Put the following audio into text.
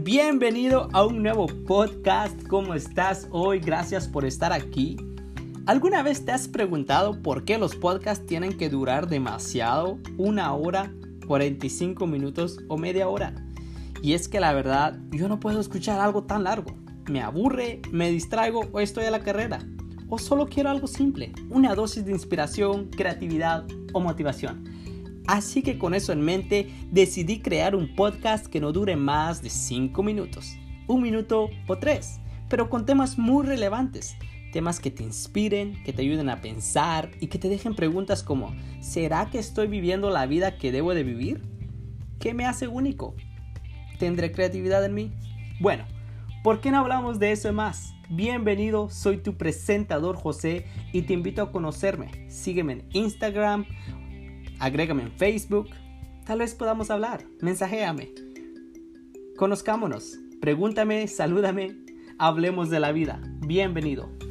Bienvenido a un nuevo podcast. ¿Cómo estás hoy? Gracias por estar aquí. ¿Alguna vez te has preguntado por qué los podcasts tienen que durar demasiado? Una hora, 45 minutos o media hora. Y es que la verdad, yo no puedo escuchar algo tan largo. Me aburre, me distraigo o estoy a la carrera. O solo quiero algo simple, una dosis de inspiración, creatividad o motivación. Así que con eso en mente decidí crear un podcast que no dure más de 5 minutos, un minuto o tres, pero con temas muy relevantes, temas que te inspiren, que te ayuden a pensar y que te dejen preguntas como ¿será que estoy viviendo la vida que debo de vivir? ¿Qué me hace único? ¿Tendré creatividad en mí? Bueno, ¿por qué no hablamos de eso más? Bienvenido, soy tu presentador José y te invito a conocerme. Sígueme en Instagram agrégame en Facebook, tal vez podamos hablar, mensajéame. Conozcámonos, pregúntame, salúdame, hablemos de la vida. Bienvenido.